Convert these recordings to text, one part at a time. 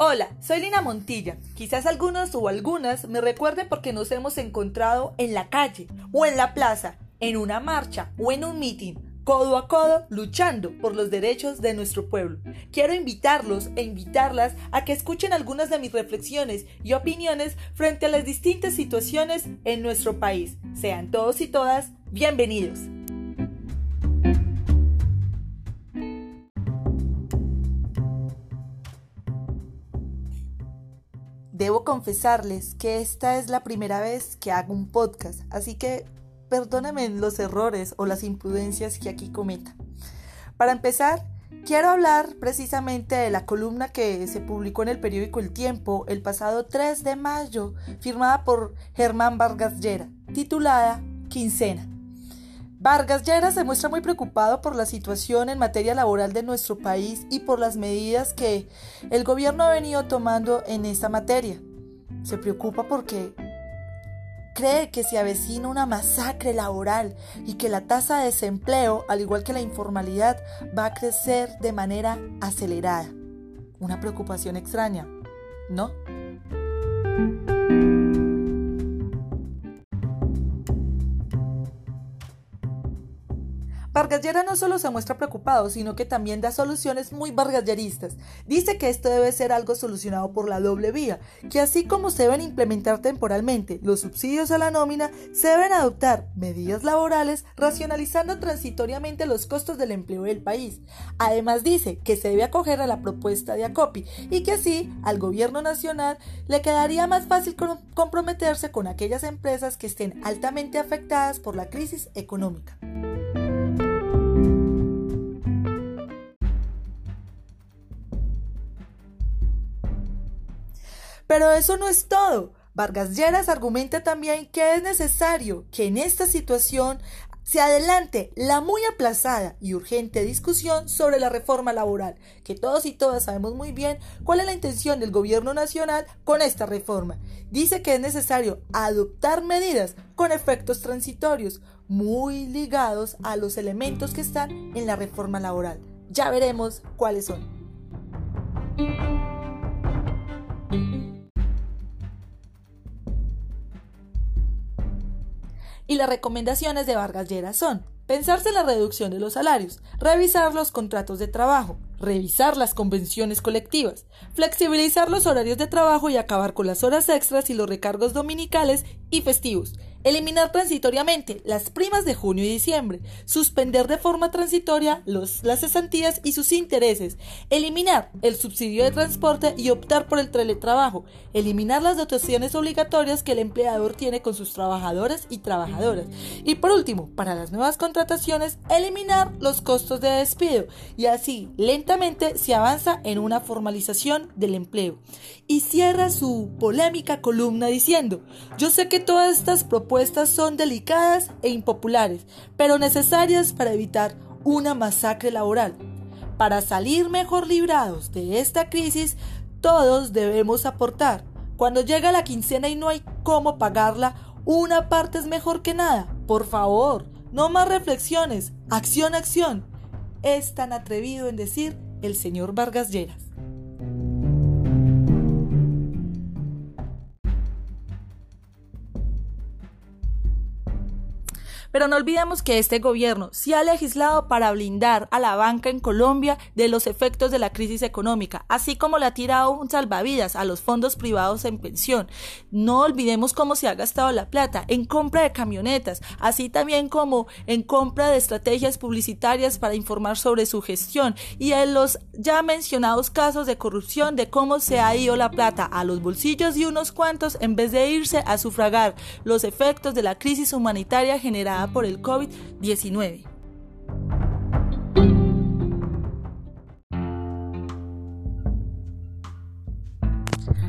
Hola, soy Lina Montilla. Quizás algunos o algunas me recuerden porque nos hemos encontrado en la calle o en la plaza, en una marcha o en un mitin, codo a codo, luchando por los derechos de nuestro pueblo. Quiero invitarlos e invitarlas a que escuchen algunas de mis reflexiones y opiniones frente a las distintas situaciones en nuestro país. Sean todos y todas bienvenidos. Debo confesarles que esta es la primera vez que hago un podcast, así que perdónenme los errores o las imprudencias que aquí cometa. Para empezar, quiero hablar precisamente de la columna que se publicó en el periódico El Tiempo el pasado 3 de mayo, firmada por Germán Vargas Llera, titulada Quincena. Vargas Llera se muestra muy preocupado por la situación en materia laboral de nuestro país y por las medidas que el gobierno ha venido tomando en esta materia. Se preocupa porque cree que se avecina una masacre laboral y que la tasa de desempleo, al igual que la informalidad, va a crecer de manera acelerada. Una preocupación extraña, ¿no? Vargas Llera no solo se muestra preocupado, sino que también da soluciones muy vargasyeristas. Dice que esto debe ser algo solucionado por la doble vía, que así como se deben implementar temporalmente los subsidios a la nómina, se deben adoptar medidas laborales racionalizando transitoriamente los costos del empleo del país. Además dice que se debe acoger a la propuesta de ACOPI y que así al gobierno nacional le quedaría más fácil comprometerse con aquellas empresas que estén altamente afectadas por la crisis económica. Pero eso no es todo. Vargas Lleras argumenta también que es necesario que en esta situación se adelante la muy aplazada y urgente discusión sobre la reforma laboral, que todos y todas sabemos muy bien cuál es la intención del gobierno nacional con esta reforma. Dice que es necesario adoptar medidas con efectos transitorios, muy ligados a los elementos que están en la reforma laboral. Ya veremos cuáles son. Y las recomendaciones de Vargas Lleras son pensarse en la reducción de los salarios, revisar los contratos de trabajo, revisar las convenciones colectivas, flexibilizar los horarios de trabajo y acabar con las horas extras y los recargos dominicales y festivos, eliminar transitoriamente las primas de junio y diciembre, suspender de forma transitoria los, las cesantías y sus intereses, eliminar el subsidio de transporte y optar por el teletrabajo, eliminar las dotaciones obligatorias que el empleador tiene con sus trabajadores y trabajadoras, y por último, para las nuevas contrataciones, eliminar los costos de despido, y así lentamente se avanza en una formalización del empleo. Y cierra su polémica columna diciendo, yo sé que todas estas propuestas son delicadas e impopulares, pero necesarias para evitar una masacre laboral. Para salir mejor librados de esta crisis, todos debemos aportar. Cuando llega la quincena y no hay cómo pagarla, una parte es mejor que nada. Por favor, no más reflexiones. Acción, acción. Es tan atrevido en decir el señor Vargas Lleras. Pero no olvidemos que este gobierno sí ha legislado para blindar a la banca en Colombia de los efectos de la crisis económica, así como le ha tirado un salvavidas a los fondos privados en pensión. No olvidemos cómo se ha gastado la plata en compra de camionetas, así también como en compra de estrategias publicitarias para informar sobre su gestión y en los ya mencionados casos de corrupción de cómo se ha ido la plata a los bolsillos de unos cuantos en vez de irse a sufragar los efectos de la crisis humanitaria por el COVID-19.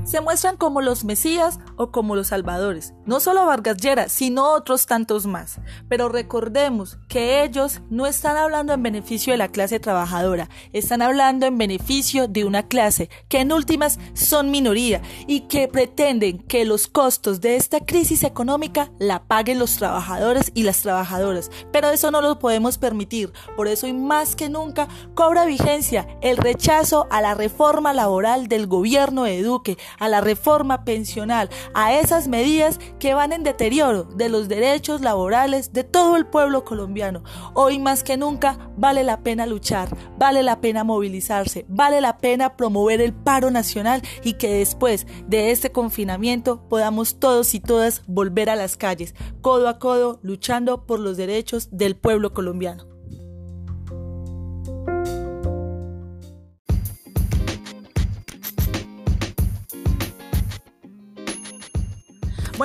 Se muestran como los Mesías o como los Salvadores. No solo Vargas Llera, sino otros tantos más. Pero recordemos que ellos no están hablando en beneficio de la clase trabajadora, están hablando en beneficio de una clase que en últimas son minoría y que pretenden que los costos de esta crisis económica la paguen los trabajadores y las trabajadoras. Pero eso no lo podemos permitir. Por eso y más que nunca cobra vigencia el rechazo a la reforma laboral del gobierno de Duque, a la reforma pensional, a esas medidas que van en deterioro de los derechos laborales de todo el pueblo colombiano. Hoy más que nunca vale la pena luchar, vale la pena movilizarse, vale la pena promover el paro nacional y que después de este confinamiento podamos todos y todas volver a las calles, codo a codo, luchando por los derechos del pueblo colombiano.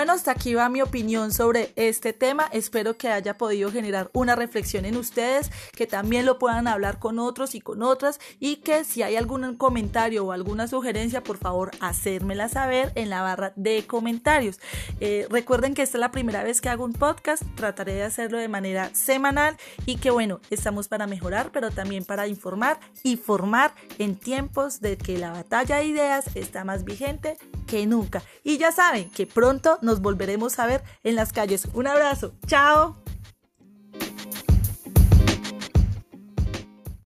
Bueno, hasta aquí va mi opinión sobre este tema. Espero que haya podido generar una reflexión en ustedes, que también lo puedan hablar con otros y con otras y que si hay algún comentario o alguna sugerencia, por favor, hacérmela saber en la barra de comentarios. Eh, recuerden que esta es la primera vez que hago un podcast, trataré de hacerlo de manera semanal y que bueno, estamos para mejorar, pero también para informar y formar en tiempos de que la batalla de ideas está más vigente que nunca. Y ya saben que pronto nos volveremos a ver en las calles. Un abrazo, chao.